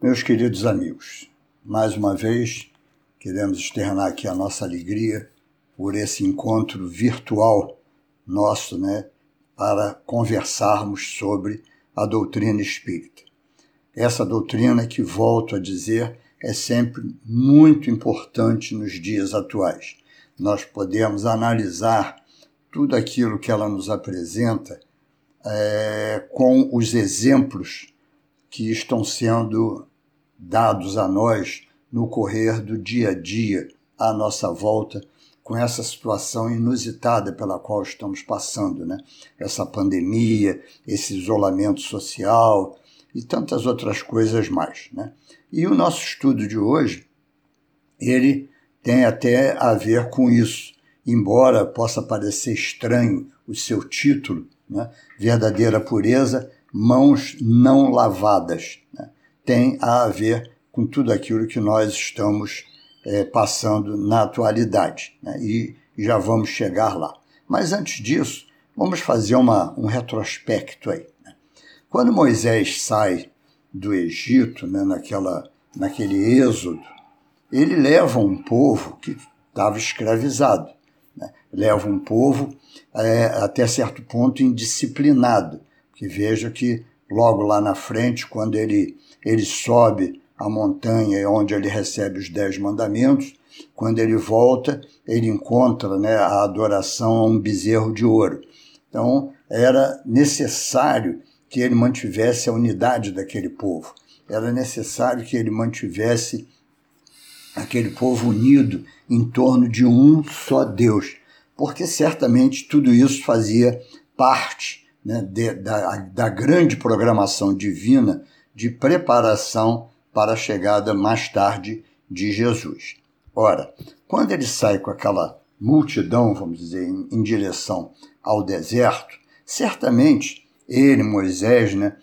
Meus queridos amigos, mais uma vez queremos externar aqui a nossa alegria por esse encontro virtual nosso, né, para conversarmos sobre a doutrina espírita. Essa doutrina que, volto a dizer, é sempre muito importante nos dias atuais. Nós podemos analisar tudo aquilo que ela nos apresenta é, com os exemplos que estão sendo dados a nós no correr do dia a dia à nossa volta com essa situação inusitada pela qual estamos passando, né? Essa pandemia, esse isolamento social e tantas outras coisas mais, né? E o nosso estudo de hoje, ele tem até a ver com isso, embora possa parecer estranho o seu título, né? Verdadeira pureza, mãos não lavadas. Né? tem a ver com tudo aquilo que nós estamos é, passando na atualidade. Né? E, já vamos chegar lá. Mas antes disso, vamos fazer uma, um retrospecto aí. Né? Quando Moisés sai do Egito, né, naquela, naquele êxodo, ele leva um povo que estava escravizado. Né? Leva um povo é, até certo ponto indisciplinado. Que veja que logo lá na frente, quando ele ele sobe a montanha onde ele recebe os dez mandamentos. Quando ele volta, ele encontra né, a adoração a um bezerro de ouro. Então, era necessário que ele mantivesse a unidade daquele povo. Era necessário que ele mantivesse aquele povo unido em torno de um só Deus, porque certamente tudo isso fazia parte né, de, da, da grande programação divina de preparação para a chegada mais tarde de Jesus. Ora, quando ele sai com aquela multidão, vamos dizer, em, em direção ao deserto, certamente ele, Moisés, né,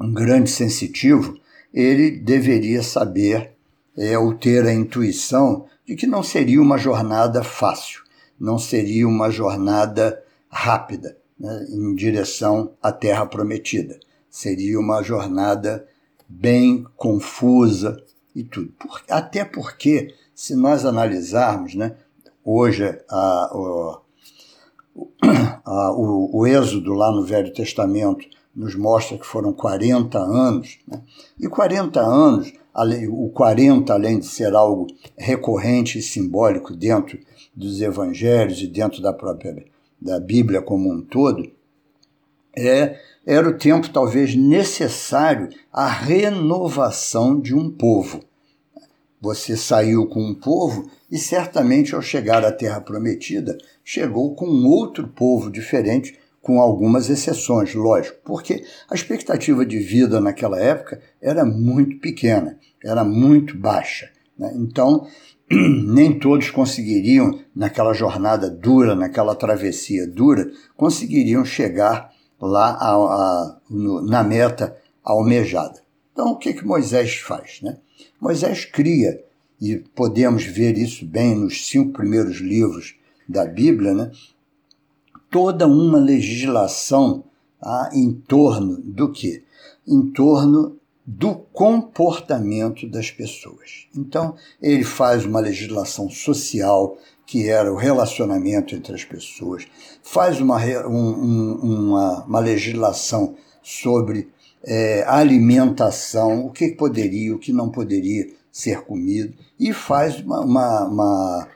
um grande sensitivo, ele deveria saber é, ou ter a intuição de que não seria uma jornada fácil, não seria uma jornada rápida né, em direção à terra prometida seria uma jornada bem confusa e tudo. Por, até porque, se nós analisarmos, né, hoje a, o, a, o, o êxodo lá no Velho Testamento nos mostra que foram 40 anos, né? e 40 anos, o 40, além de ser algo recorrente e simbólico dentro dos evangelhos e dentro da própria da Bíblia como um todo, é era o tempo talvez necessário à renovação de um povo. Você saiu com um povo e certamente ao chegar à Terra Prometida, chegou com outro povo diferente, com algumas exceções, lógico, porque a expectativa de vida naquela época era muito pequena, era muito baixa. Né? Então, nem todos conseguiriam, naquela jornada dura, naquela travessia dura, conseguiriam chegar lá a, a, no, na meta almejada. Então, o que, que Moisés faz? Né? Moisés cria, e podemos ver isso bem nos cinco primeiros livros da Bíblia, né? toda uma legislação tá, em torno do que? Em torno do comportamento das pessoas. Então, ele faz uma legislação social que era o relacionamento entre as pessoas, faz uma, um, uma, uma legislação sobre é, alimentação, o que poderia, o que não poderia ser comido, e faz uma, uma, uma,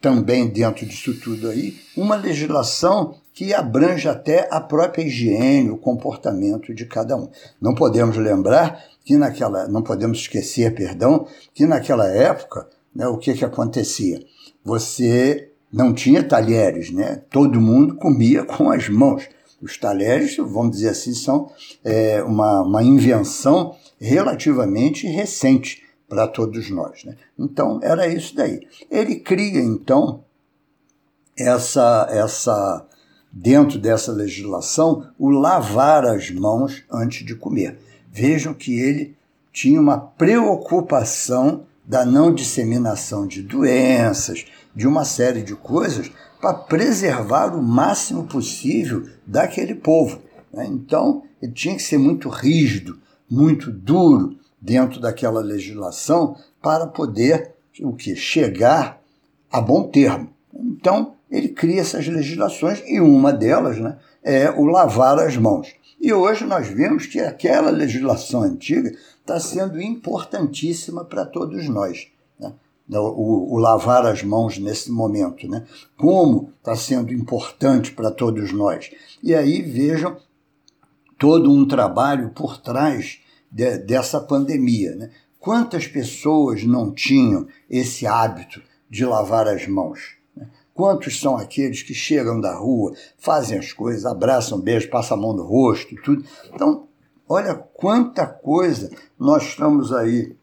também dentro disso tudo aí, uma legislação que abrange até a própria higiene, o comportamento de cada um. Não podemos lembrar que naquela, não podemos esquecer, perdão, que naquela época, né, o que, que acontecia? você não tinha talheres, né? Todo mundo comia com as mãos. Os talheres, vamos dizer assim, são é, uma, uma invenção relativamente recente para todos nós. Né? Então, era isso daí. Ele cria, então, essa, essa dentro dessa legislação, o lavar as mãos antes de comer. Vejam que ele tinha uma preocupação da não disseminação de doenças, de uma série de coisas para preservar o máximo possível daquele povo. Né? Então, ele tinha que ser muito rígido, muito duro dentro daquela legislação para poder o que chegar a bom termo. Então, ele cria essas legislações e uma delas né, é o lavar as mãos. E hoje nós vemos que aquela legislação antiga está sendo importantíssima para todos nós. Né? O, o, lavar as mãos nesse momento, né? como está sendo importante para todos nós. E aí vejam todo um trabalho por trás de, dessa pandemia. Né? Quantas pessoas não tinham esse hábito de lavar as mãos? Quantos são aqueles que chegam da rua, fazem as coisas, abraçam, beijam, passam a mão no rosto, tudo. Então, olha quanta coisa nós estamos aí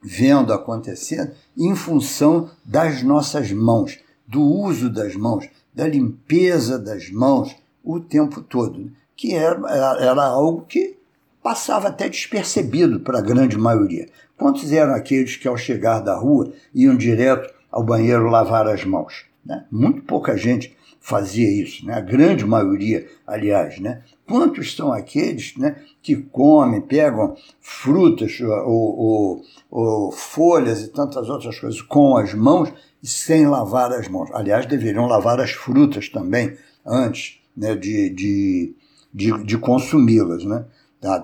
vendo acontecendo em função das nossas mãos, do uso das mãos, da limpeza das mãos o tempo todo, que era, era algo que passava até despercebido para a grande maioria. Quantos eram aqueles que, ao chegar da rua, iam direto ao banheiro lavar as mãos? Né? Muito pouca gente fazia isso, né? a grande maioria, aliás. Né? Quantos são aqueles né, que comem, pegam frutas ou, ou, ou, folhas e tantas outras coisas com as mãos e sem lavar as mãos? Aliás, deveriam lavar as frutas também antes né, de, de, de, de consumi-las. Né?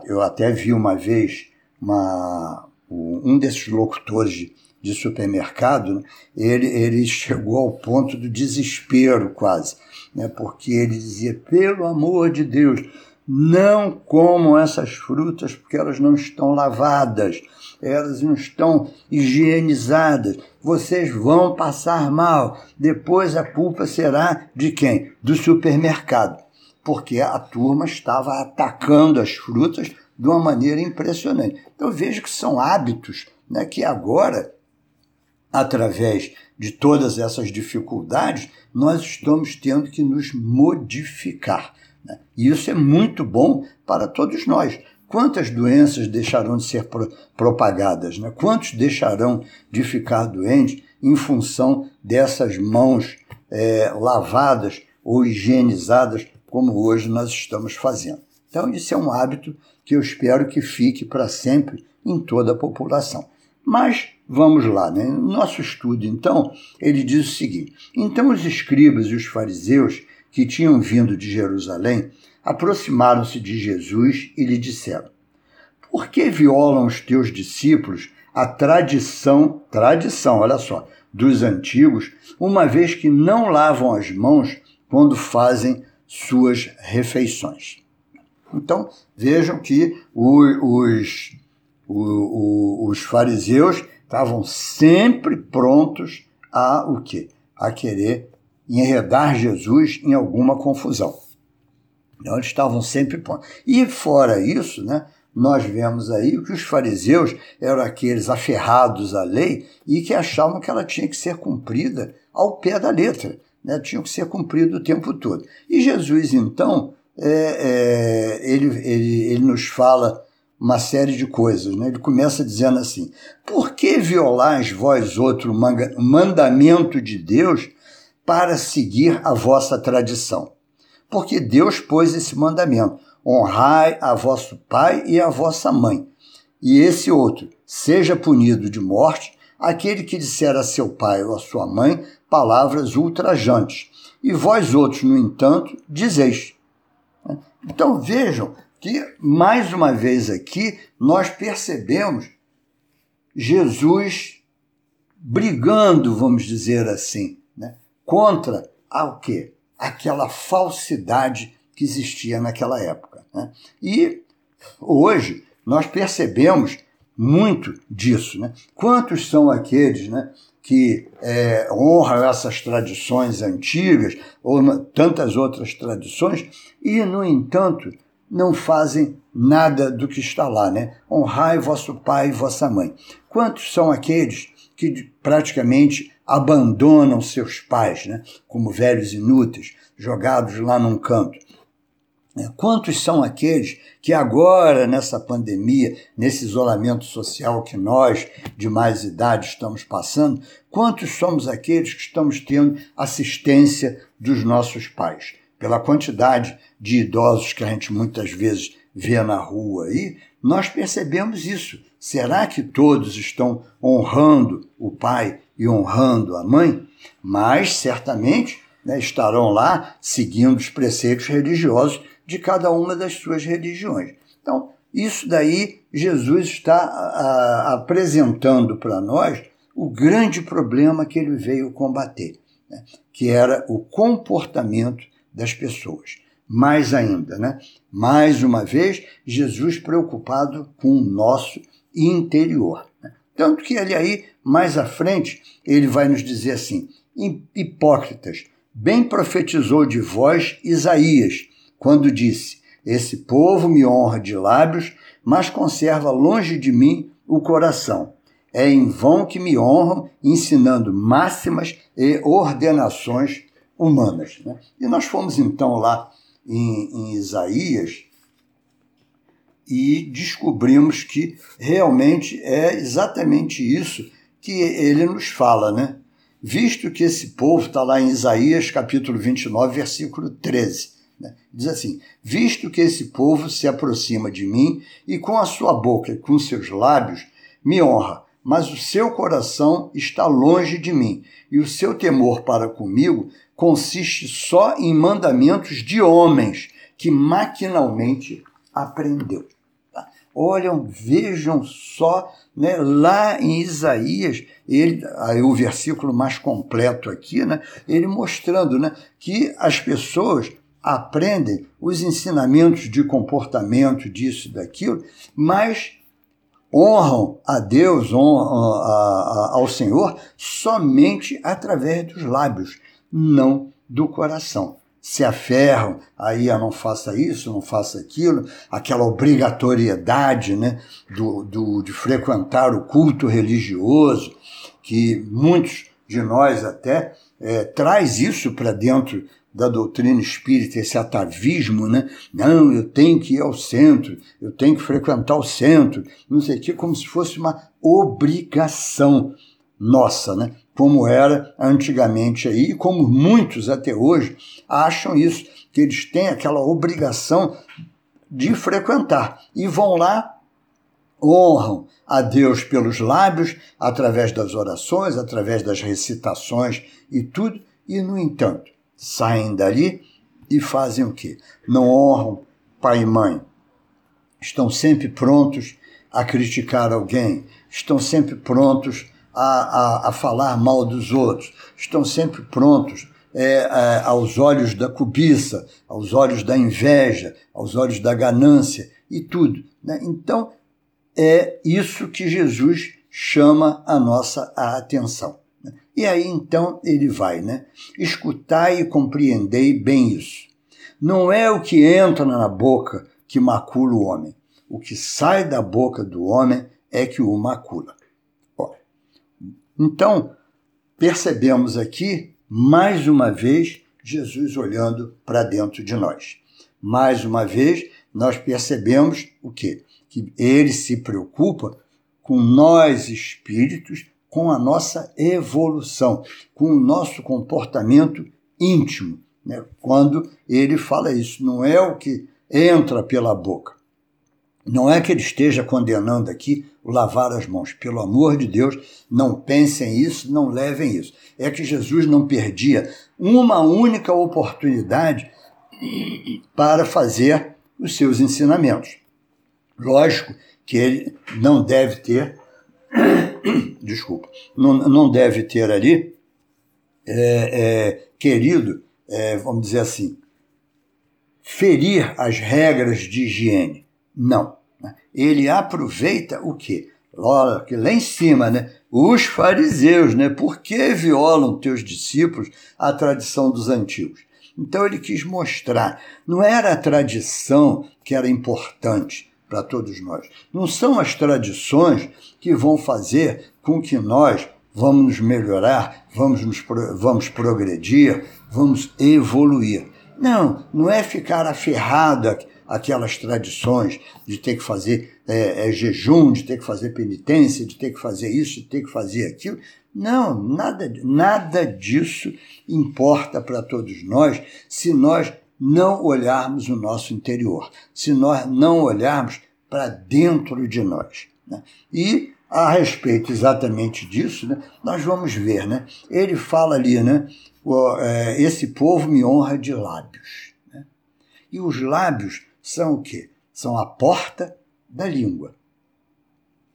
Eu até vi uma vez uma, um desses locutores de de supermercado, né, ele, ele chegou ao ponto do desespero quase, né, porque ele dizia: pelo amor de Deus, não comam essas frutas porque elas não estão lavadas, elas não estão higienizadas, vocês vão passar mal. Depois a culpa será de quem? Do supermercado, porque a turma estava atacando as frutas de uma maneira impressionante. Então vejo que são hábitos né, que agora através de todas essas dificuldades, nós estamos tendo que nos modificar. Né? E isso é muito bom para todos nós. Quantas doenças deixarão de ser pro propagadas? Né? Quantos deixarão de ficar doentes em função dessas mãos é, lavadas ou higienizadas, como hoje nós estamos fazendo? Então, isso é um hábito que eu espero que fique para sempre em toda a população. Mas vamos lá, né? No nosso estudo, então, ele diz o seguinte: Então os escribas e os fariseus que tinham vindo de Jerusalém aproximaram-se de Jesus e lhe disseram: Por que violam os teus discípulos a tradição, tradição, olha só, dos antigos, uma vez que não lavam as mãos quando fazem suas refeições? Então, vejam que os o, o, os fariseus estavam sempre prontos a o quê? A querer enredar Jesus em alguma confusão. Então, eles estavam sempre prontos. E fora isso, né, nós vemos aí que os fariseus eram aqueles aferrados à lei e que achavam que ela tinha que ser cumprida ao pé da letra, né, tinha que ser cumprida o tempo todo. E Jesus, então, é, é, ele, ele, ele nos fala uma série de coisas. Né? Ele começa dizendo assim: Por que violais vós outro mandamento de Deus para seguir a vossa tradição? Porque Deus pôs esse mandamento: honrai a vosso pai e a vossa mãe. E esse outro, seja punido de morte aquele que disser a seu pai ou a sua mãe palavras ultrajantes. E vós outros, no entanto, dizeis. Então vejam que, mais uma vez aqui, nós percebemos Jesus brigando, vamos dizer assim, né, contra a, o quê? aquela falsidade que existia naquela época. Né? E hoje nós percebemos muito disso. Né? Quantos são aqueles né, que é, honram essas tradições antigas ou tantas outras tradições e, no entanto, não fazem nada do que está lá, né? Honrai vosso pai e vossa mãe. Quantos são aqueles que praticamente abandonam seus pais, né? Como velhos inúteis, jogados lá num canto? É, quantos são aqueles que agora, nessa pandemia, nesse isolamento social que nós, de mais idade, estamos passando, quantos somos aqueles que estamos tendo assistência dos nossos pais? Pela quantidade de idosos que a gente muitas vezes vê na rua aí, nós percebemos isso. Será que todos estão honrando o pai e honrando a mãe? Mas certamente né, estarão lá seguindo os preceitos religiosos de cada uma das suas religiões. Então, isso daí Jesus está a, apresentando para nós o grande problema que ele veio combater, né, que era o comportamento das pessoas. Mais ainda, né? mais uma vez, Jesus preocupado com o nosso interior. Né? Tanto que ele aí, mais à frente, ele vai nos dizer assim: hipócritas, bem profetizou de vós Isaías, quando disse: Esse povo me honra de lábios, mas conserva longe de mim o coração. É em vão que me honram, ensinando máximas e ordenações humanas. Né? E nós fomos então lá em, em Isaías e descobrimos que realmente é exatamente isso que ele nos fala, né? Visto que esse povo está lá em Isaías capítulo 29, versículo 13. Né? Diz assim: Visto que esse povo se aproxima de mim e com a sua boca e com seus lábios me honra, mas o seu coração está longe de mim, e o seu temor para comigo consiste só em mandamentos de homens que maquinalmente aprendeu. Tá? Olham, vejam só, né, lá em Isaías, ele, aí o versículo mais completo aqui, né, ele mostrando né, que as pessoas aprendem os ensinamentos de comportamento, disso daquilo, mas honram a Deus, honram a, a, ao Senhor, somente através dos lábios não do coração. Se aferram aí a não faça isso, não faça aquilo, aquela obrigatoriedade né, do, do, de frequentar o culto religioso, que muitos de nós até é, traz isso para dentro da doutrina espírita, esse atavismo, né? Não, eu tenho que ir ao centro, eu tenho que frequentar o centro, não sei o que, como se fosse uma obrigação nossa, né? como era antigamente aí, e como muitos até hoje acham isso, que eles têm aquela obrigação de frequentar e vão lá, honram a Deus pelos lábios, através das orações, através das recitações e tudo, e no entanto, saem dali e fazem o quê? Não honram pai e mãe. Estão sempre prontos a criticar alguém, estão sempre prontos a, a, a falar mal dos outros, estão sempre prontos é, é, aos olhos da cobiça, aos olhos da inveja, aos olhos da ganância e tudo. Né? Então, é isso que Jesus chama a nossa atenção. E aí então ele vai, né? Escutai e compreendei bem isso. Não é o que entra na boca que macula o homem. O que sai da boca do homem é que o macula. Então, percebemos aqui, mais uma vez, Jesus olhando para dentro de nós. Mais uma vez, nós percebemos o quê? Que ele se preocupa com nós espíritos, com a nossa evolução, com o nosso comportamento íntimo. Né? Quando ele fala isso, não é o que entra pela boca. Não é que ele esteja condenando aqui lavar as mãos. Pelo amor de Deus, não pensem isso, não levem isso. É que Jesus não perdia uma única oportunidade para fazer os seus ensinamentos. Lógico que ele não deve ter, desculpa, não, não deve ter ali é, é, querido, é, vamos dizer assim, ferir as regras de higiene. Não ele aproveita o quê? Olha, que lá em cima, né? Os fariseus, né? Por que violam teus discípulos a tradição dos antigos? Então ele quis mostrar, não era a tradição que era importante para todos nós. Não são as tradições que vão fazer com que nós vamos nos melhorar, vamos, nos, vamos progredir, vamos evoluir. Não, não é ficar aferrado aquelas tradições de ter que fazer é, é, jejum, de ter que fazer penitência, de ter que fazer isso, de ter que fazer aquilo. Não, nada, nada disso importa para todos nós se nós não olharmos o nosso interior, se nós não olharmos para dentro de nós. Né? E a respeito exatamente disso, né, nós vamos ver, né? Ele fala ali, né? É, esse povo me honra de lábios. Né? E os lábios são o quê? São a porta da língua.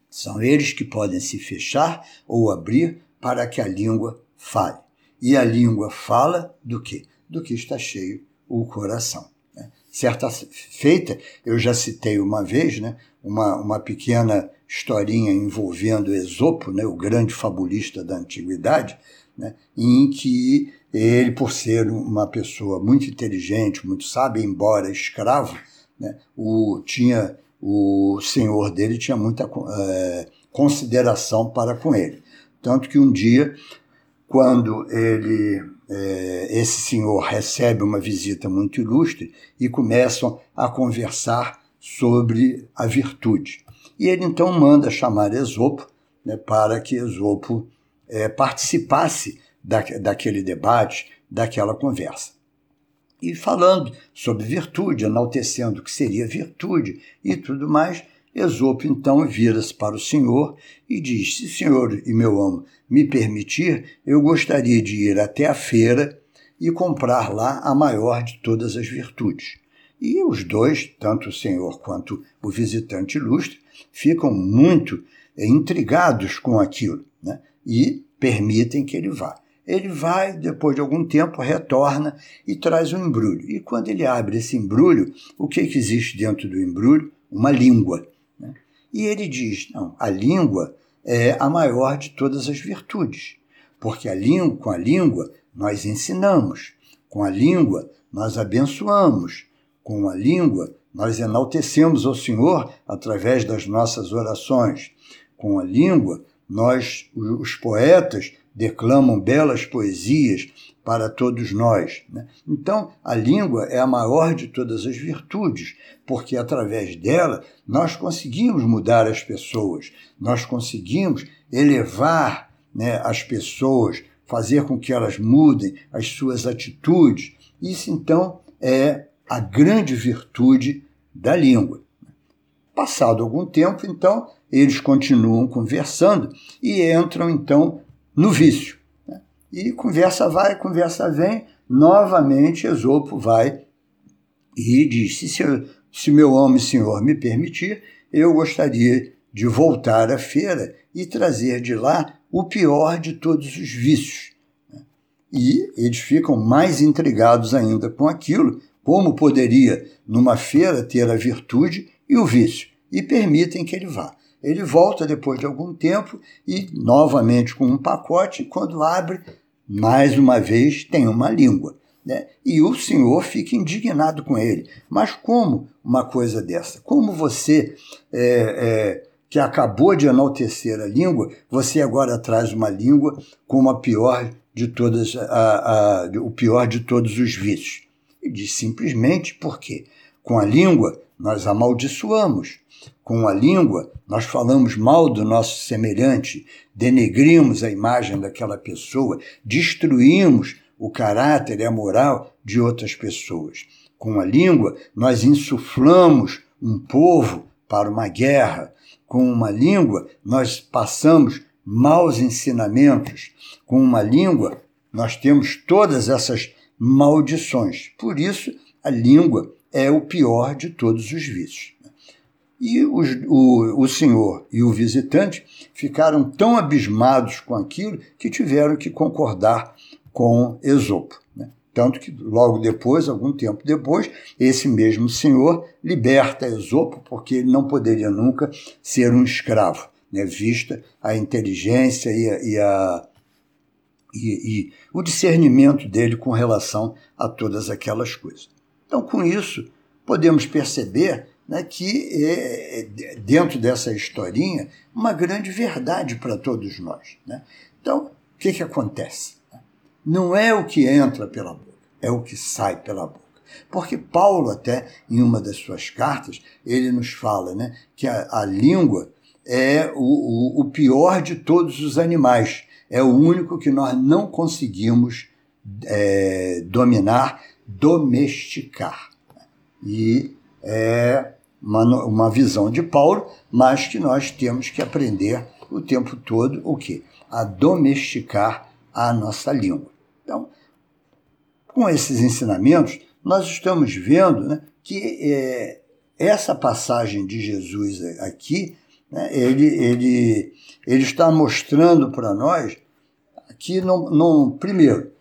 São eles que podem se fechar ou abrir para que a língua fale. E a língua fala do quê? Do que está cheio o coração. Né? Certa feita, eu já citei uma vez, né, uma, uma pequena historinha envolvendo Esopo, né, o grande fabulista da antiguidade, né, em que ele, por ser uma pessoa muito inteligente, muito sábia, embora escravo, né, o, tinha, o senhor dele tinha muita é, consideração para com ele. Tanto que um dia, quando ele esse senhor recebe uma visita muito ilustre e começam a conversar sobre a virtude. E ele então manda chamar Esopo né, para que Esopo é, participasse da, daquele debate, daquela conversa. E falando sobre virtude, enaltecendo o que seria virtude e tudo mais, Esopo então vira-se para o senhor e diz: Se senhor e meu amo me permitir, eu gostaria de ir até a feira e comprar lá a maior de todas as virtudes. E os dois, tanto o senhor quanto o visitante ilustre, ficam muito intrigados com aquilo né? e permitem que ele vá. Ele vai, depois de algum tempo, retorna e traz um embrulho. E quando ele abre esse embrulho, o que, que existe dentro do embrulho? Uma língua. E ele diz: não, a língua é a maior de todas as virtudes, porque a língua, com a língua nós ensinamos, com a língua nós abençoamos, com a língua nós enaltecemos ao Senhor através das nossas orações, com a língua nós, os poetas, declamam belas poesias para todos nós. Né? Então, a língua é a maior de todas as virtudes, porque através dela nós conseguimos mudar as pessoas, nós conseguimos elevar né, as pessoas, fazer com que elas mudem as suas atitudes. Isso, então, é a grande virtude da língua. Passado algum tempo, então, eles continuam conversando e entram, então, no vício. E conversa vai, conversa vem, novamente Esopo vai e diz: se, se meu homem senhor me permitir, eu gostaria de voltar à feira e trazer de lá o pior de todos os vícios. E eles ficam mais intrigados ainda com aquilo, como poderia numa feira ter a virtude e o vício, e permitem que ele vá. Ele volta depois de algum tempo e, novamente com um pacote, quando abre, mais uma vez tem uma língua. Né? E o senhor fica indignado com ele. Mas como uma coisa dessa? Como você, é, é, que acabou de enaltecer a língua, você agora traz uma língua como a pior de todas, a, a, o pior de todos os vícios? Ele diz simplesmente porque com a língua nós amaldiçoamos, com a língua, nós falamos mal do nosso semelhante, denegrimos a imagem daquela pessoa, destruímos o caráter e a moral de outras pessoas. Com a língua, nós insuflamos um povo para uma guerra. Com uma língua, nós passamos maus ensinamentos. Com uma língua, nós temos todas essas maldições. Por isso, a língua é o pior de todos os vícios. E os, o, o senhor e o visitante ficaram tão abismados com aquilo que tiveram que concordar com Esopo. Né? Tanto que logo depois, algum tempo depois, esse mesmo senhor liberta Esopo, porque ele não poderia nunca ser um escravo, né? vista a inteligência e a, e, a, e, e o discernimento dele com relação a todas aquelas coisas. Então, com isso, podemos perceber né, que é, dentro dessa historinha, uma grande verdade para todos nós. Né? Então, o que, que acontece? Não é o que entra pela boca, é o que sai pela boca. Porque Paulo, até em uma das suas cartas, ele nos fala né, que a, a língua é o, o, o pior de todos os animais, é o único que nós não conseguimos é, dominar, domesticar. E é uma, uma visão de Paulo, mas que nós temos que aprender o tempo todo o quê? A domesticar a nossa língua. Então, com esses ensinamentos, nós estamos vendo né, que é, essa passagem de Jesus aqui, né, ele, ele, ele está mostrando para nós que, não, não, primeiro,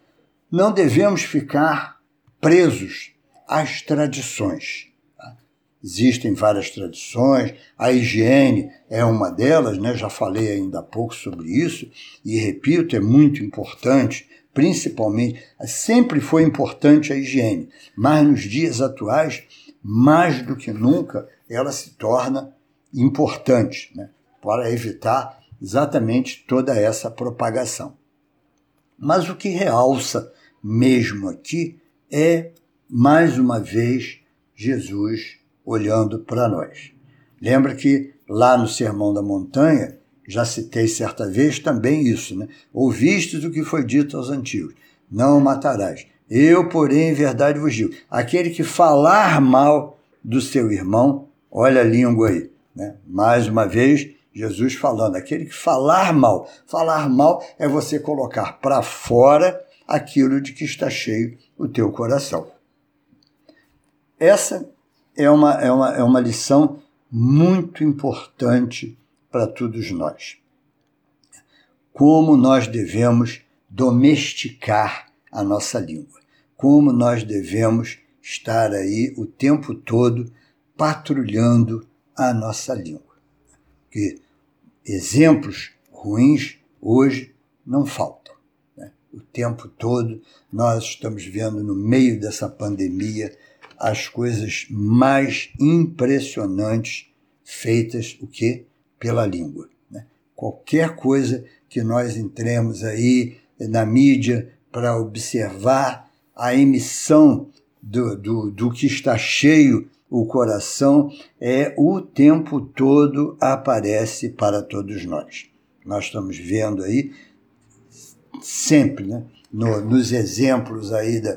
não devemos ficar presos às tradições. Existem várias tradições, a higiene é uma delas, né? já falei ainda há pouco sobre isso, e repito, é muito importante principalmente, sempre foi importante a higiene, mas nos dias atuais, mais do que nunca, ela se torna importante né, para evitar exatamente toda essa propagação. Mas o que realça mesmo aqui é, mais uma vez, Jesus olhando para nós. Lembra que lá no Sermão da Montanha, já citei certa vez também isso, né? Ouvistes o que foi dito aos antigos: não matarás. Eu, porém, em verdade vos digo: aquele que falar mal do seu irmão, olha a língua aí, né? Mais uma vez, Jesus falando: aquele que falar mal. Falar mal é você colocar para fora aquilo de que está cheio o teu coração. Essa é uma, é uma, é uma lição muito importante para todos nós. Como nós devemos domesticar a nossa língua, como nós devemos estar aí o tempo todo patrulhando a nossa língua. Que exemplos ruins hoje não faltam. Né? O tempo todo nós estamos vendo no meio dessa pandemia as coisas mais impressionantes feitas o que pela língua. Né? Qualquer coisa que nós entremos aí na mídia para observar a emissão do, do, do que está cheio o coração é o tempo todo aparece para todos nós. Nós estamos vendo aí sempre, né, no, nos exemplos aí da,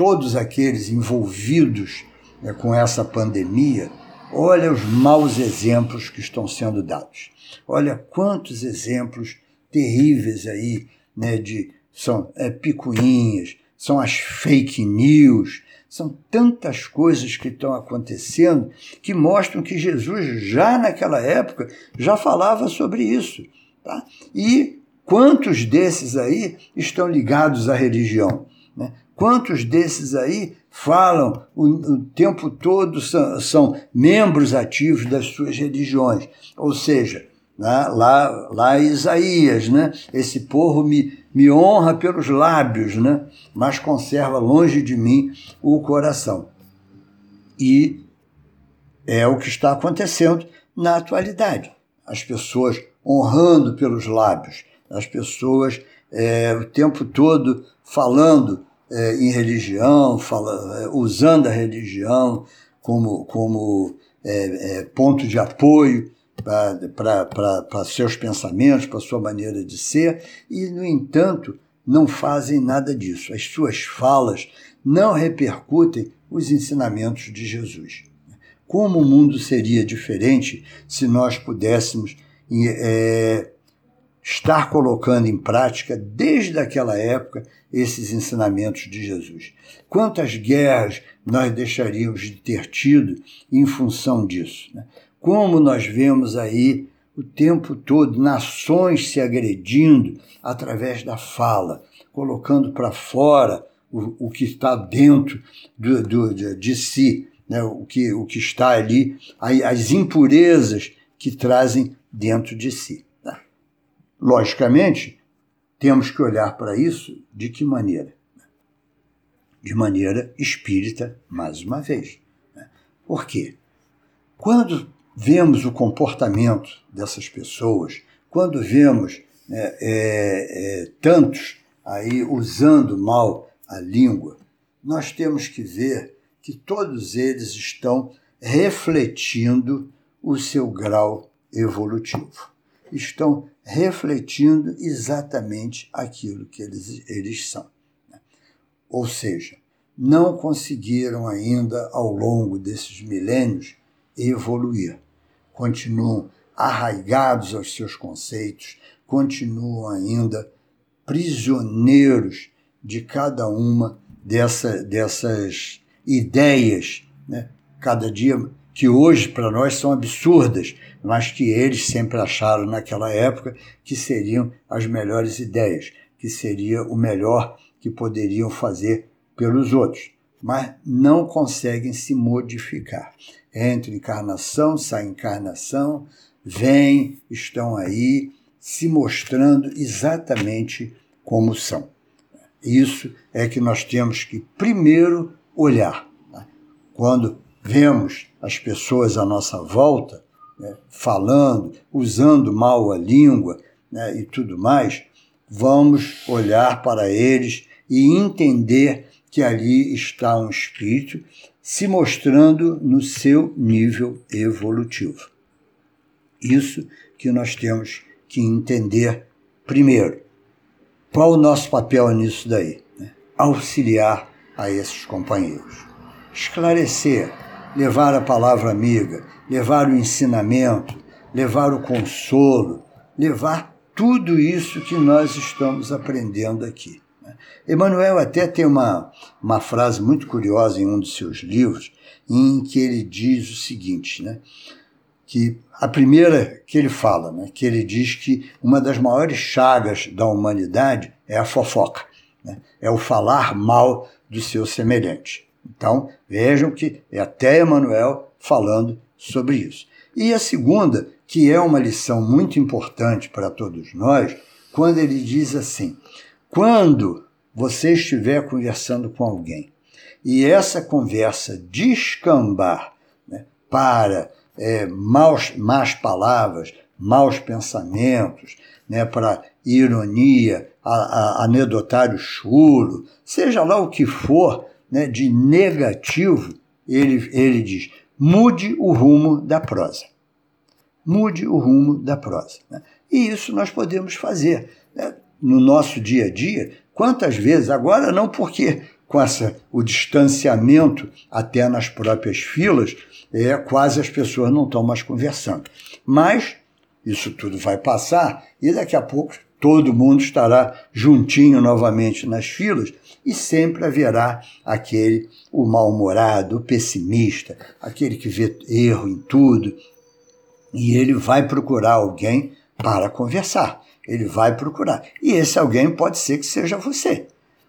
todos aqueles envolvidos né, com essa pandemia, Olha os maus exemplos que estão sendo dados. Olha quantos exemplos terríveis aí, né, de são é, picuinhas, são as fake news, são tantas coisas que estão acontecendo que mostram que Jesus já naquela época já falava sobre isso, tá? E quantos desses aí estão ligados à religião? Quantos desses aí falam o, o tempo todo, são, são, membros ativos das suas religiões? Ou seja, né, lá, lá Isaías, né, esse povo me, me honra pelos lábios, né, mas conserva longe de mim o coração. E é o que está acontecendo na atualidade. As pessoas honrando pelos lábios, as pessoas é, o tempo todo falando é, em religião, fala, é, usando a religião como, como é, é ponto de apoio para seus pensamentos, para sua maneira de ser, e, no entanto, não fazem nada disso. As suas falas não repercutem os ensinamentos de Jesus. Como o mundo seria diferente se nós pudéssemos é, estar colocando em prática, desde aquela época, esses ensinamentos de Jesus. Quantas guerras nós deixaríamos de ter tido em função disso? Né? Como nós vemos aí o tempo todo nações se agredindo através da fala, colocando para fora o, o que está dentro do, do, de, de si, né? o, que, o que está ali, as impurezas que trazem dentro de si. Logicamente, temos que olhar para isso de que maneira? De maneira espírita, mais uma vez. Né? Por quê? Quando vemos o comportamento dessas pessoas, quando vemos né, é, é, tantos aí usando mal a língua, nós temos que ver que todos eles estão refletindo o seu grau evolutivo. Estão refletindo exatamente aquilo que eles, eles são. Né? Ou seja, não conseguiram ainda, ao longo desses milênios, evoluir. Continuam arraigados aos seus conceitos, continuam ainda prisioneiros de cada uma dessa, dessas ideias, né? cada dia que hoje para nós são absurdas, mas que eles sempre acharam naquela época que seriam as melhores ideias, que seria o melhor que poderiam fazer pelos outros, mas não conseguem se modificar. Entra encarnação, sai encarnação, vêm, estão aí, se mostrando exatamente como são. Isso é que nós temos que primeiro olhar. Né? Quando vemos as pessoas à nossa volta né, falando, usando mal a língua né, e tudo mais, vamos olhar para eles e entender que ali está um espírito se mostrando no seu nível evolutivo. Isso que nós temos que entender primeiro. Qual o nosso papel nisso daí? Auxiliar a esses companheiros. Esclarecer, levar a palavra amiga, levar o ensinamento, levar o consolo, levar tudo isso que nós estamos aprendendo aqui. Né? Emmanuel até tem uma, uma frase muito curiosa em um dos seus livros, em que ele diz o seguinte, né? que a primeira que ele fala, né? que ele diz que uma das maiores chagas da humanidade é a fofoca, né? é o falar mal do seu semelhante. Então, vejam que é até Emmanuel falando sobre isso. E a segunda, que é uma lição muito importante para todos nós, quando ele diz assim: quando você estiver conversando com alguém e essa conversa descambar né, para é, maus, más palavras, maus pensamentos, né, para ironia, a, a, anedotário chulo, seja lá o que for, né, de negativo, ele, ele diz: mude o rumo da prosa. Mude o rumo da prosa. Né? E isso nós podemos fazer né? no nosso dia a dia. Quantas vezes, agora não porque com essa, o distanciamento até nas próprias filas, é, quase as pessoas não estão mais conversando. Mas isso tudo vai passar e daqui a pouco todo mundo estará juntinho novamente nas filas e sempre haverá aquele, o mal-humorado, o pessimista, aquele que vê erro em tudo, e ele vai procurar alguém para conversar. Ele vai procurar. E esse alguém pode ser que seja você.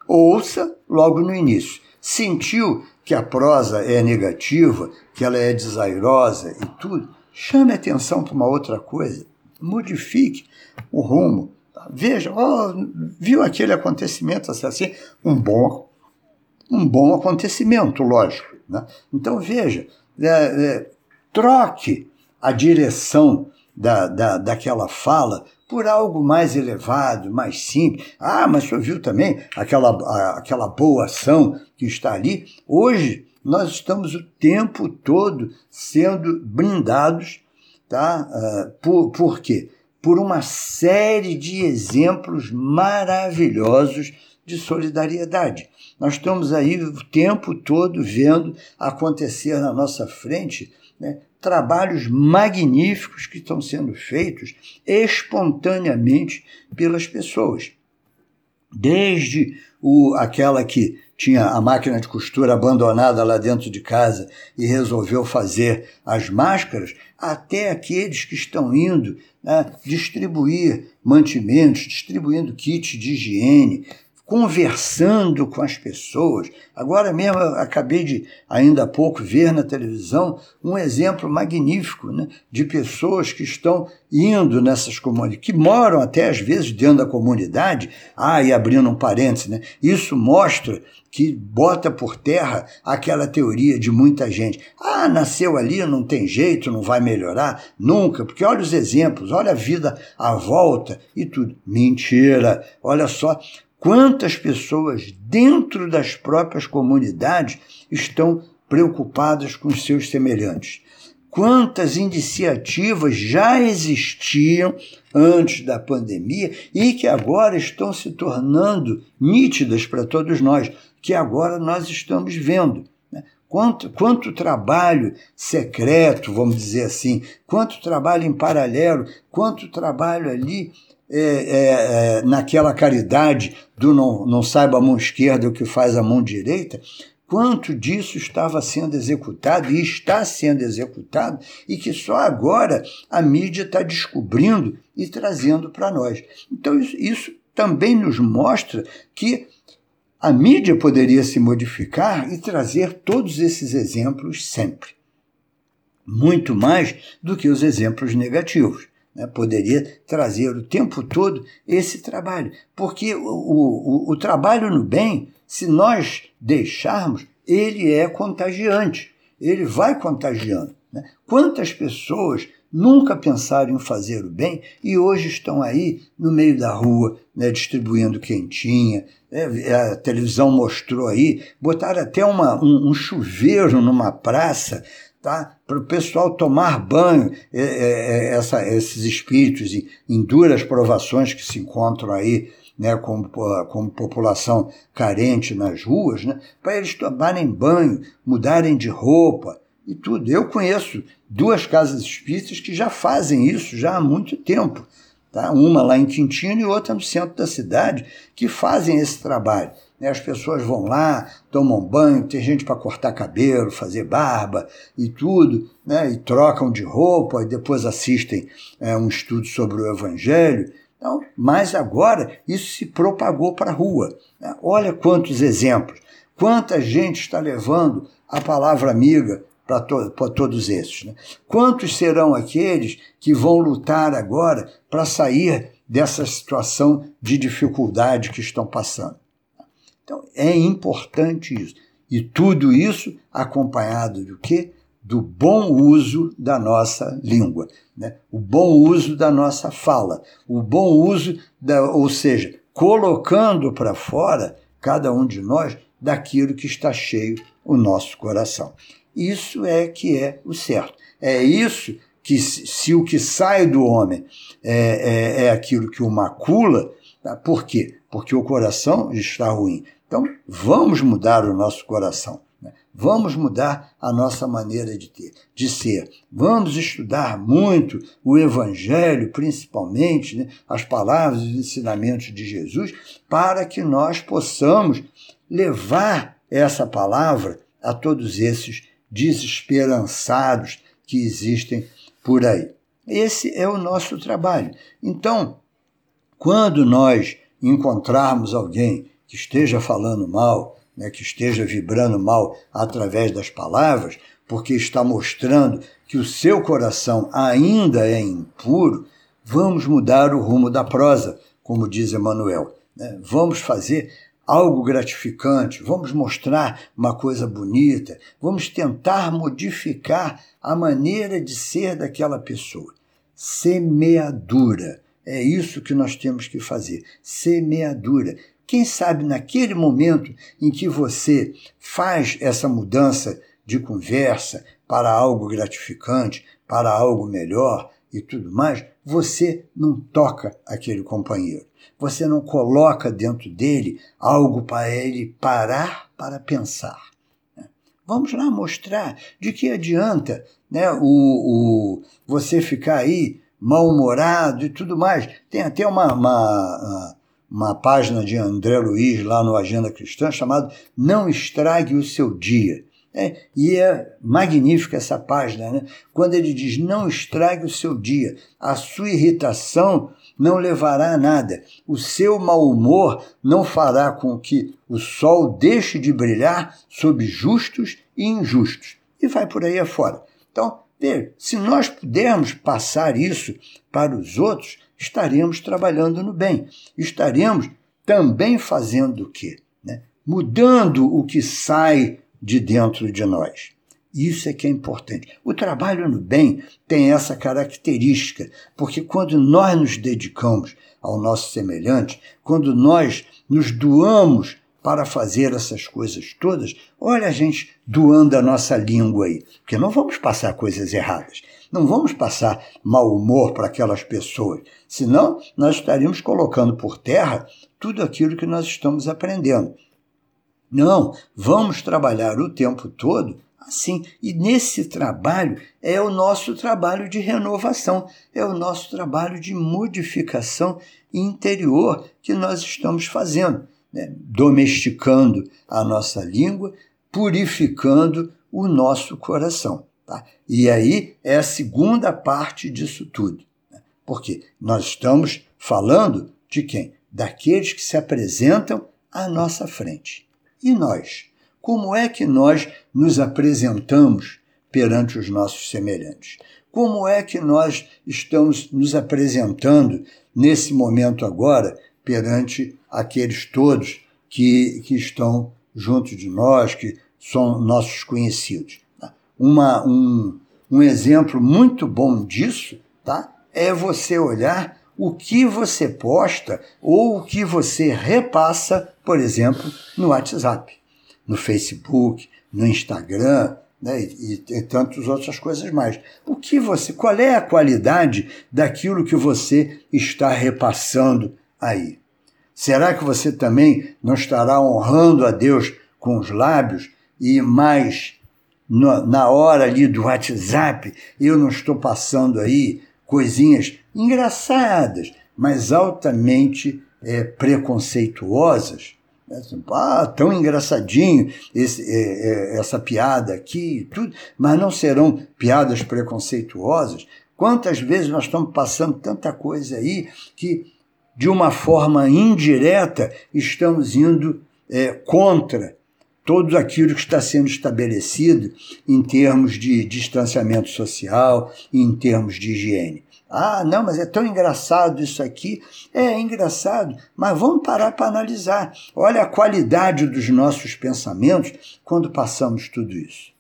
Ouça logo no início. Sentiu que a prosa é negativa, que ela é desairosa e tudo, chame atenção para uma outra coisa. Modifique o rumo Veja, oh, viu aquele acontecimento assim, um bom, um bom acontecimento, lógico. Né? Então veja, é, é, troque a direção da, da, daquela fala por algo mais elevado, mais simples. Ah, mas senhor viu também aquela, a, aquela boa ação que está ali? Hoje nós estamos o tempo todo sendo brindados, tá? Uh, por, por quê? Por uma série de exemplos maravilhosos de solidariedade. Nós estamos aí o tempo todo vendo acontecer na nossa frente né, trabalhos magníficos que estão sendo feitos espontaneamente pelas pessoas. Desde o, aquela que tinha a máquina de costura abandonada lá dentro de casa e resolveu fazer as máscaras, até aqueles que estão indo né, distribuir mantimentos, distribuindo kits de higiene, conversando com as pessoas. Agora mesmo acabei de, ainda há pouco, ver na televisão um exemplo magnífico né, de pessoas que estão indo nessas comunidades, que moram até às vezes dentro da comunidade. Ah, e abrindo um parênteses, né, isso mostra que bota por terra aquela teoria de muita gente. Ah, nasceu ali, não tem jeito, não vai melhorar, nunca, porque olha os exemplos, olha a vida à volta e tudo. Mentira! Olha só Quantas pessoas dentro das próprias comunidades estão preocupadas com seus semelhantes? Quantas iniciativas já existiam antes da pandemia e que agora estão se tornando nítidas para todos nós, que agora nós estamos vendo. Né? quanto, quanto trabalho secreto, vamos dizer assim, quanto trabalho em paralelo, quanto trabalho ali é, é, é, naquela caridade do não, não saiba a mão esquerda o que faz a mão direita, quanto disso estava sendo executado e está sendo executado e que só agora a mídia está descobrindo e trazendo para nós. Então, isso, isso também nos mostra que a mídia poderia se modificar e trazer todos esses exemplos sempre. Muito mais do que os exemplos negativos. Né? Poderia trazer o tempo todo esse trabalho. Porque o, o, o trabalho no bem, se nós deixarmos, ele é contagiante. Ele vai contagiando. Né? Quantas pessoas nunca pensaram em fazer o bem e hoje estão aí no meio da rua, né, distribuindo quentinha. Né, a televisão mostrou aí, botaram até uma, um, um chuveiro numa praça tá? para o pessoal tomar banho, é, é, é, essa, esses espíritos em, em, duras provações que se encontram aí, né, como, como população carente nas ruas, né, para eles tomarem banho, mudarem de roupa, e tudo. Eu conheço duas casas espíritas que já fazem isso já há muito tempo. Tá? Uma lá em Quintino e outra no centro da cidade, que fazem esse trabalho. Né? As pessoas vão lá, tomam banho, tem gente para cortar cabelo, fazer barba e tudo, né? e trocam de roupa, e depois assistem é, um estudo sobre o Evangelho. Então, mas agora isso se propagou para a rua. Né? Olha quantos exemplos. Quanta gente está levando a palavra amiga para to todos esses. Né? Quantos serão aqueles que vão lutar agora para sair dessa situação de dificuldade que estão passando? Então, é importante isso. E tudo isso acompanhado do quê? Do bom uso da nossa língua, né? o bom uso da nossa fala, o bom uso, da, ou seja, colocando para fora, cada um de nós, daquilo que está cheio o nosso coração. Isso é que é o certo. É isso que, se o que sai do homem é, é, é aquilo que o macula, tá? por quê? Porque o coração está ruim. Então, vamos mudar o nosso coração. Né? Vamos mudar a nossa maneira de ter, de ser. Vamos estudar muito o Evangelho, principalmente né? as palavras e os ensinamentos de Jesus, para que nós possamos levar essa palavra a todos esses desesperançados que existem por aí. Esse é o nosso trabalho. Então, quando nós encontrarmos alguém que esteja falando mal, né, que esteja vibrando mal através das palavras, porque está mostrando que o seu coração ainda é impuro, vamos mudar o rumo da prosa, como diz Emmanuel. Né? Vamos fazer algo gratificante, vamos mostrar uma coisa bonita, vamos tentar modificar a maneira de ser daquela pessoa. Semeadura. É isso que nós temos que fazer. Semeadura. Quem sabe naquele momento em que você faz essa mudança de conversa para algo gratificante, para algo melhor e tudo mais, você não toca aquele companheiro. Você não coloca dentro dele algo para ele parar para pensar. Vamos lá mostrar de que adianta né, o, o você ficar aí mal-humorado e tudo mais. Tem até uma, uma, uma página de André Luiz lá no Agenda Cristã chamada Não Estrague o Seu Dia. É, e é magnífica essa página, né? quando ele diz: não estrague o seu dia, a sua irritação não levará a nada, o seu mau humor não fará com que o sol deixe de brilhar sobre justos e injustos. E vai por aí afora. Então, se nós pudermos passar isso para os outros, estaremos trabalhando no bem, estaremos também fazendo o quê? Né? Mudando o que sai de dentro de nós. Isso é que é importante. O trabalho no bem tem essa característica, porque quando nós nos dedicamos ao nosso semelhante, quando nós nos doamos para fazer essas coisas todas, olha a gente doando a nossa língua aí, porque não vamos passar coisas erradas, não vamos passar mau humor para aquelas pessoas, senão nós estaríamos colocando por terra tudo aquilo que nós estamos aprendendo. Não, vamos trabalhar o tempo todo assim. E nesse trabalho é o nosso trabalho de renovação, é o nosso trabalho de modificação interior que nós estamos fazendo, né? domesticando a nossa língua, purificando o nosso coração. Tá? E aí é a segunda parte disso tudo. Né? Porque nós estamos falando de quem? Daqueles que se apresentam à nossa frente. E nós? Como é que nós nos apresentamos perante os nossos semelhantes? Como é que nós estamos nos apresentando nesse momento agora perante aqueles todos que, que estão junto de nós, que são nossos conhecidos? Tá? Uma, um, um exemplo muito bom disso tá? é você olhar o que você posta ou o que você repassa, por exemplo, no WhatsApp, no Facebook, no Instagram, né, e, e, tantas outras coisas mais. O que você, qual é a qualidade daquilo que você está repassando aí? Será que você também não estará honrando a Deus com os lábios e mais na hora ali do WhatsApp eu não estou passando aí coisinhas engraçadas, mas altamente é, preconceituosas? Ah, tão engraçadinho esse, é, é, essa piada aqui, tudo, mas não serão piadas preconceituosas. Quantas vezes nós estamos passando tanta coisa aí que, de uma forma indireta, estamos indo é, contra todo aquilo que está sendo estabelecido em termos de distanciamento social, em termos de higiene. Ah, não, mas é tão engraçado isso aqui. É, engraçado, mas vamos parar para analisar. Olha a qualidade dos nossos pensamentos quando passamos tudo isso.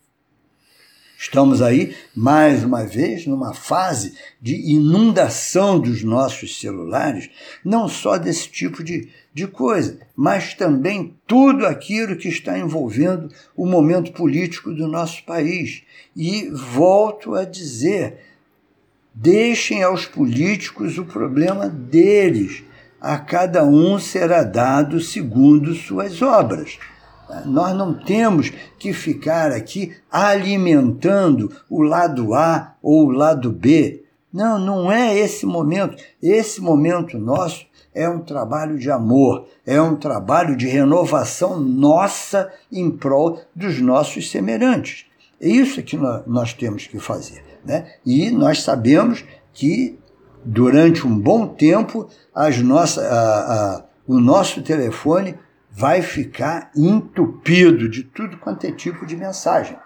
Estamos aí, mais uma vez, numa fase de inundação dos nossos celulares, não só desse tipo de, de coisa, mas também tudo aquilo que está envolvendo o momento político do nosso país. E volto a dizer, Deixem aos políticos o problema deles. A cada um será dado segundo suas obras. Nós não temos que ficar aqui alimentando o lado A ou o lado B. Não, não é esse momento. Esse momento nosso é um trabalho de amor, é um trabalho de renovação nossa em prol dos nossos semelhantes. É isso que nós temos que fazer. Né? E nós sabemos que durante um bom tempo as nossas, a, a, o nosso telefone vai ficar entupido de tudo quanto é tipo de mensagem.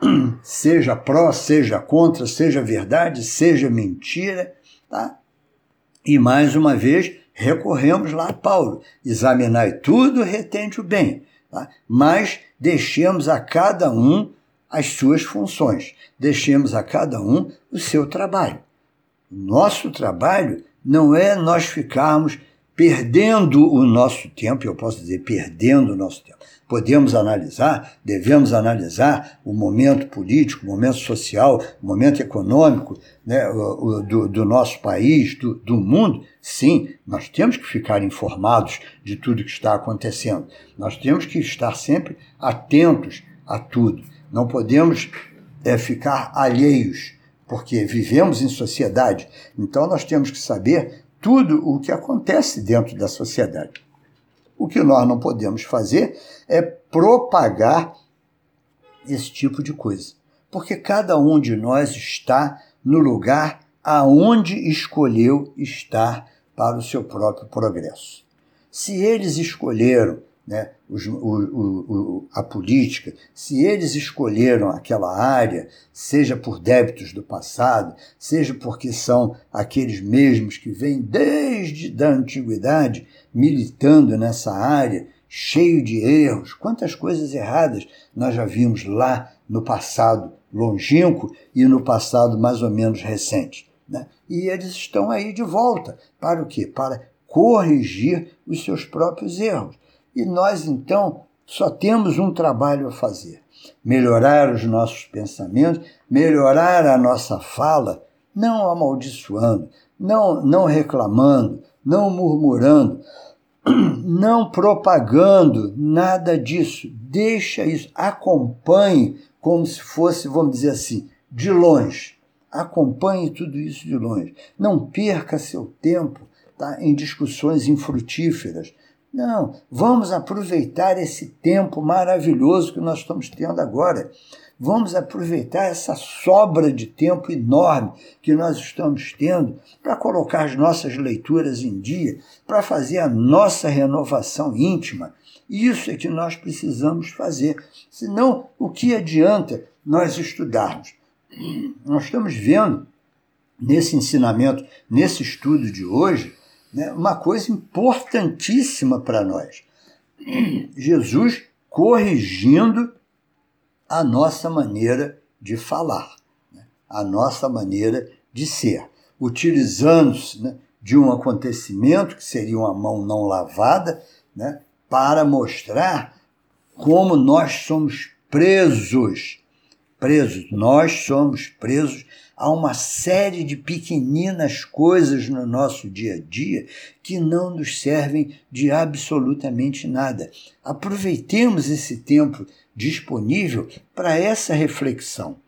Seja pró, seja contra, seja verdade, seja mentira. Tá? E mais uma vez, recorremos lá a Paulo: examinai tudo, retende o bem. Tá? Mas deixemos a cada um as suas funções. Deixemos a cada um o seu trabalho. Nosso trabalho não é nós ficarmos perdendo o nosso tempo, eu posso dizer perdendo o nosso tempo. Podemos analisar, devemos analisar o momento político, o momento social, o momento econômico né, do, do nosso país, do, do mundo. Sim, nós temos que ficar informados de tudo que está acontecendo. Nós temos que estar sempre atentos a tudo. Não podemos é, ficar alheios, porque vivemos em sociedade. Então nós temos que saber tudo o que acontece dentro da sociedade. O que nós não podemos fazer é propagar esse tipo de coisa, porque cada um de nós está no lugar aonde escolheu estar para o seu próprio progresso. Se eles escolheram né, os, o, o, a política, se eles escolheram aquela área, seja por débitos do passado, seja porque são aqueles mesmos que vêm desde a antiguidade militando nessa área, cheio de erros, quantas coisas erradas nós já vimos lá no passado longínquo e no passado mais ou menos recente. Né? E eles estão aí de volta. Para o quê? Para corrigir os seus próprios erros. E nós, então, só temos um trabalho a fazer: melhorar os nossos pensamentos, melhorar a nossa fala, não amaldiçoando, não, não reclamando, não murmurando, não propagando nada disso. Deixa isso, acompanhe como se fosse, vamos dizer assim, de longe. Acompanhe tudo isso de longe. Não perca seu tempo tá, em discussões infrutíferas. Não, vamos aproveitar esse tempo maravilhoso que nós estamos tendo agora. Vamos aproveitar essa sobra de tempo enorme que nós estamos tendo para colocar as nossas leituras em dia, para fazer a nossa renovação íntima. Isso é que nós precisamos fazer. Senão, o que adianta nós estudarmos? Nós estamos vendo nesse ensinamento, nesse estudo de hoje, né, uma coisa importantíssima para nós. Jesus corrigindo a nossa maneira de falar, né? a nossa maneira de ser, utilizando-se né, de um acontecimento que seria uma mão não lavada, né, para mostrar como nós somos presos, presos, nós somos presos a uma série de pequeninas coisas no nosso dia a dia que não nos servem de absolutamente nada. Aproveitemos esse tempo disponível para essa reflexão.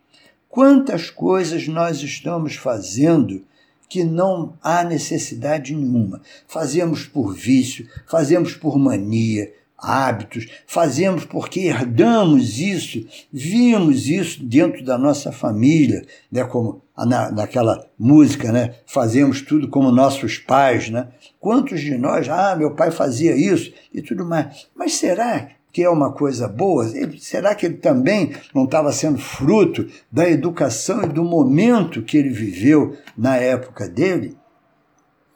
Quantas coisas nós estamos fazendo que não há necessidade nenhuma? Fazemos por vício, fazemos por mania, hábitos, fazemos porque herdamos isso, vimos isso dentro da nossa família, né, como na, naquela música, né, fazemos tudo como nossos pais, né? Quantos de nós, ah, meu pai fazia isso e tudo mais. Mas será que é uma coisa boa? Será que ele também não estava sendo fruto da educação e do momento que ele viveu na época dele?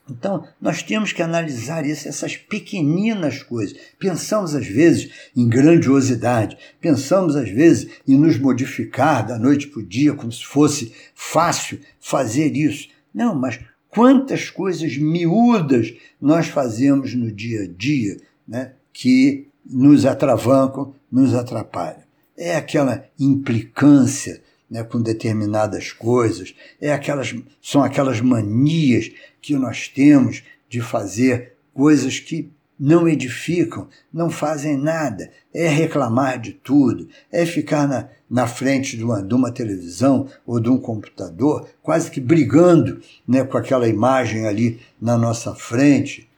Então, nós temos que analisar isso, essas pequeninas coisas. Pensamos às vezes em grandiosidade, pensamos às vezes em nos modificar da noite para o dia, como se fosse fácil fazer isso. Não, mas quantas coisas miúdas nós fazemos no dia a dia né, que nos atravancam, nos atrapalham. É aquela implicância né, com determinadas coisas, é aquelas, são aquelas manias que nós temos de fazer coisas que não edificam, não fazem nada, é reclamar de tudo, é ficar na, na frente de uma, de uma televisão ou de um computador, quase que brigando né, com aquela imagem ali na nossa frente,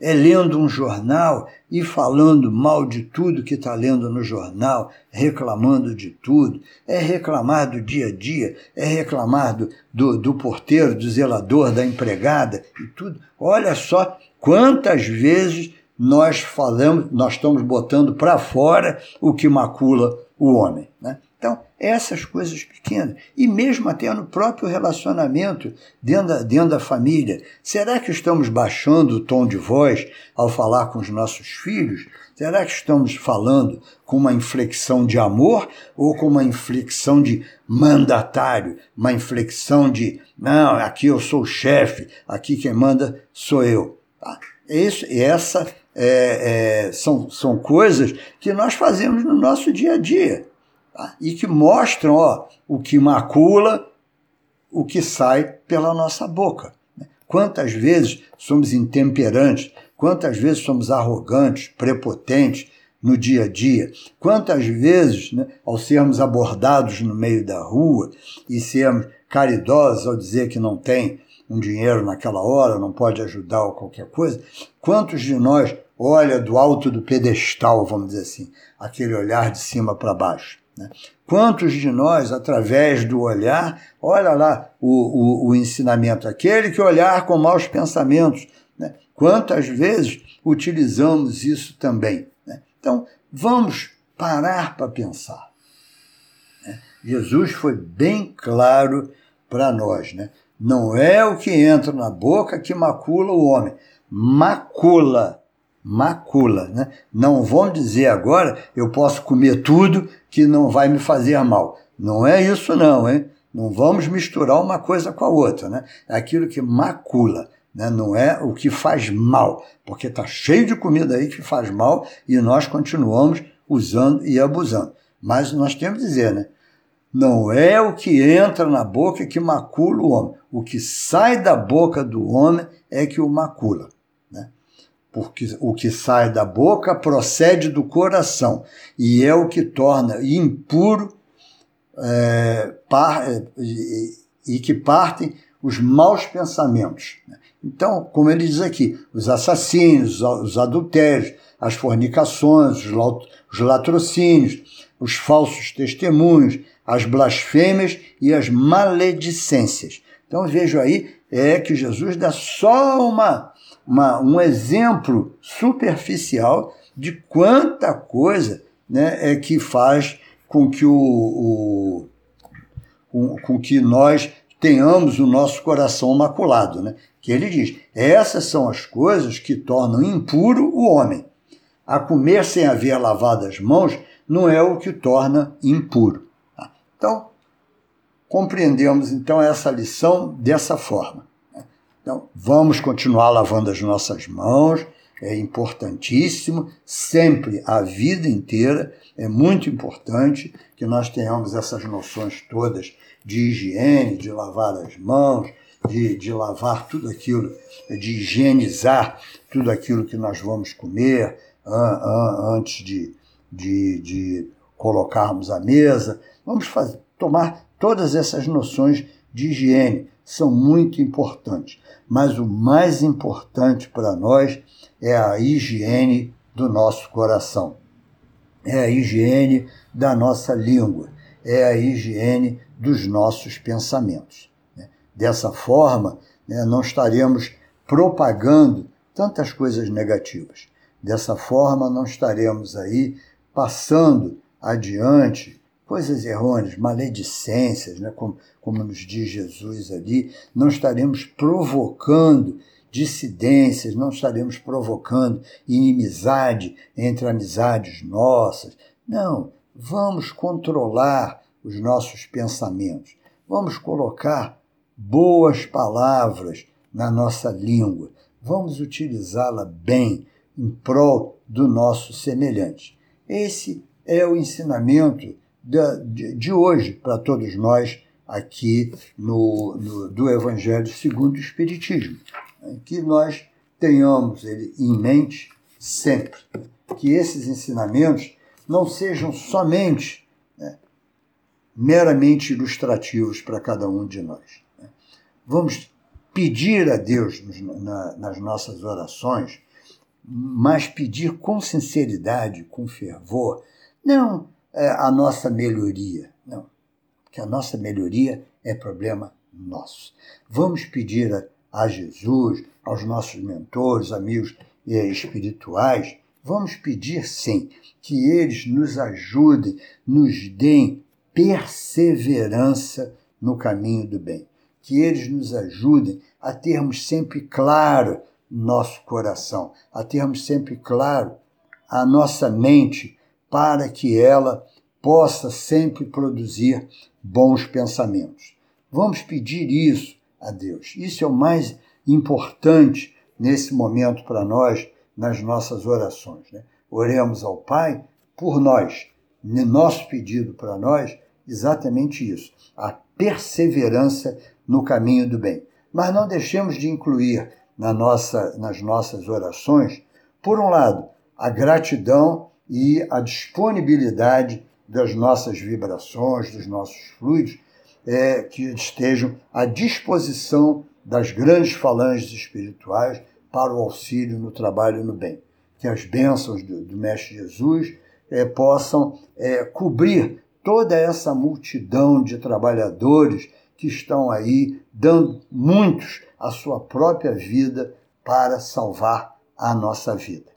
é lendo um jornal e falando mal de tudo que está lendo no jornal, reclamando de tudo, é reclamar do dia a dia, é reclamar do, do, do porteiro, do zelador, da empregada e tudo. Olha só quantas vezes nós falamos, nós estamos botando para fora o que macula o homem. Né? Então, essas coisas pequenas. E mesmo até no próprio relacionamento, dentro da, dentro da família. Será que estamos baixando o tom de voz ao falar com os nossos filhos? Será que estamos falando com uma inflexão de amor ou com uma inflexão de mandatário? Uma inflexão de, não, aqui eu sou o chefe, aqui quem manda sou eu. Tá? Isso, essa é, é, são, são coisas que nós fazemos no nosso dia a dia tá? e que mostram ó, o que macula, o que sai pela nossa boca. Né? Quantas vezes somos intemperantes, quantas vezes somos arrogantes, prepotentes no dia a dia, quantas vezes, né, ao sermos abordados no meio da rua e sermos caridosos ao dizer que não tem um dinheiro naquela hora, não pode ajudar ou qualquer coisa, quantos de nós olha do alto do pedestal, vamos dizer assim, aquele olhar de cima para baixo? Né? Quantos de nós, através do olhar, olha lá o, o, o ensinamento, aquele que olhar com maus pensamentos, né? quantas vezes utilizamos isso também? Né? Então, vamos parar para pensar. Né? Jesus foi bem claro para nós. Né? Não é o que entra na boca que macula o homem, macula macula. Né? Não vão dizer agora eu posso comer tudo que não vai me fazer mal. Não é isso não, hein? Não vamos misturar uma coisa com a outra, né? É aquilo que macula, né? Não é o que faz mal, porque está cheio de comida aí que faz mal e nós continuamos usando e abusando. Mas nós temos que dizer, né? Não é o que entra na boca que macula o homem. O que sai da boca do homem é que o macula. Porque o que sai da boca procede do coração e é o que torna impuro é, par, é, e, e que partem os maus pensamentos. Então, como ele diz aqui, os assassinos, os adultérios, as fornicações, os latrocínios, os falsos testemunhos, as blasfêmias e as maledicências. Então vejo aí é que Jesus dá só uma, uma, um exemplo superficial de quanta coisa né, é que faz com que, o, o, com que nós tenhamos o nosso coração maculado. Né? Que ele diz: essas são as coisas que tornam impuro o homem. A comer sem haver lavado as mãos não é o que torna impuro. Tá? Então, compreendemos então essa lição dessa forma. Então, vamos continuar lavando as nossas mãos, é importantíssimo, sempre, a vida inteira, é muito importante que nós tenhamos essas noções todas de higiene, de lavar as mãos, de, de lavar tudo aquilo, de higienizar tudo aquilo que nós vamos comer antes de, de, de colocarmos à mesa. Vamos fazer, tomar todas essas noções de higiene, são muito importantes. Mas o mais importante para nós é a higiene do nosso coração, é a higiene da nossa língua, é a higiene dos nossos pensamentos. Né? Dessa forma, né, não estaremos propagando tantas coisas negativas. Dessa forma, não estaremos aí passando adiante coisas errôneas, maledicências, né, como, como nos diz Jesus ali, não estaremos provocando dissidências, não estaremos provocando inimizade entre amizades nossas. Não, vamos controlar os nossos pensamentos. Vamos colocar boas palavras na nossa língua. Vamos utilizá-la bem em prol do nosso semelhante. Esse é o ensinamento de, de hoje para todos nós aqui no, no, do Evangelho segundo o Espiritismo. Que nós tenhamos ele em mente sempre, que esses ensinamentos não sejam somente né, meramente ilustrativos para cada um de nós. Né. Vamos pedir a Deus na, nas nossas orações, mas pedir com sinceridade, com fervor, não é, a nossa melhoria, não, porque a nossa melhoria é problema nosso. Vamos pedir a, a Jesus, aos nossos mentores, amigos eh, espirituais, vamos pedir sim que eles nos ajudem, nos deem perseverança no caminho do bem. Que eles nos ajudem a termos sempre claro nosso coração, a termos sempre claro a nossa mente para que ela possa sempre produzir bons pensamentos. Vamos pedir isso a Deus. Isso é o mais importante nesse momento para nós nas nossas orações. Né? Oremos ao Pai por nós. Nosso pedido para nós, exatamente isso: a perseverança no caminho do bem. Mas não deixemos de incluir na nossa, nas nossas orações, por um lado, a gratidão e a disponibilidade das nossas vibrações, dos nossos fluidos, é, que estejam à disposição das grandes falanges espirituais para o auxílio no trabalho no bem. Que as bênçãos do, do Mestre Jesus é, possam é, cobrir toda essa multidão de trabalhadores que estão aí dando muitos a sua própria vida para salvar a nossa vida.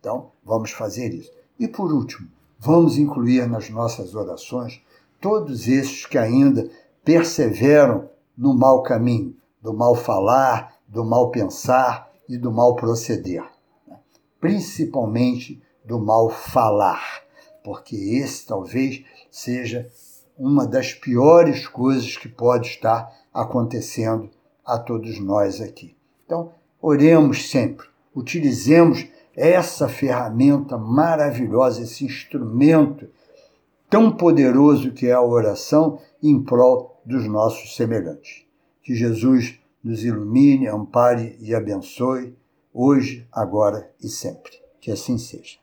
Então, vamos fazer isso. E por último, vamos incluir nas nossas orações todos esses que ainda perseveram no mau caminho, do mal falar, do mal pensar, e do mal proceder, né? principalmente do mal falar, porque esse talvez seja uma das piores coisas que pode estar acontecendo a todos nós aqui. Então, oremos sempre, utilizemos essa ferramenta maravilhosa, esse instrumento tão poderoso que é a oração em prol dos nossos semelhantes. Que Jesus nos ilumine, ampare e abençoe. hoje, agora e sempre. Que assim seja.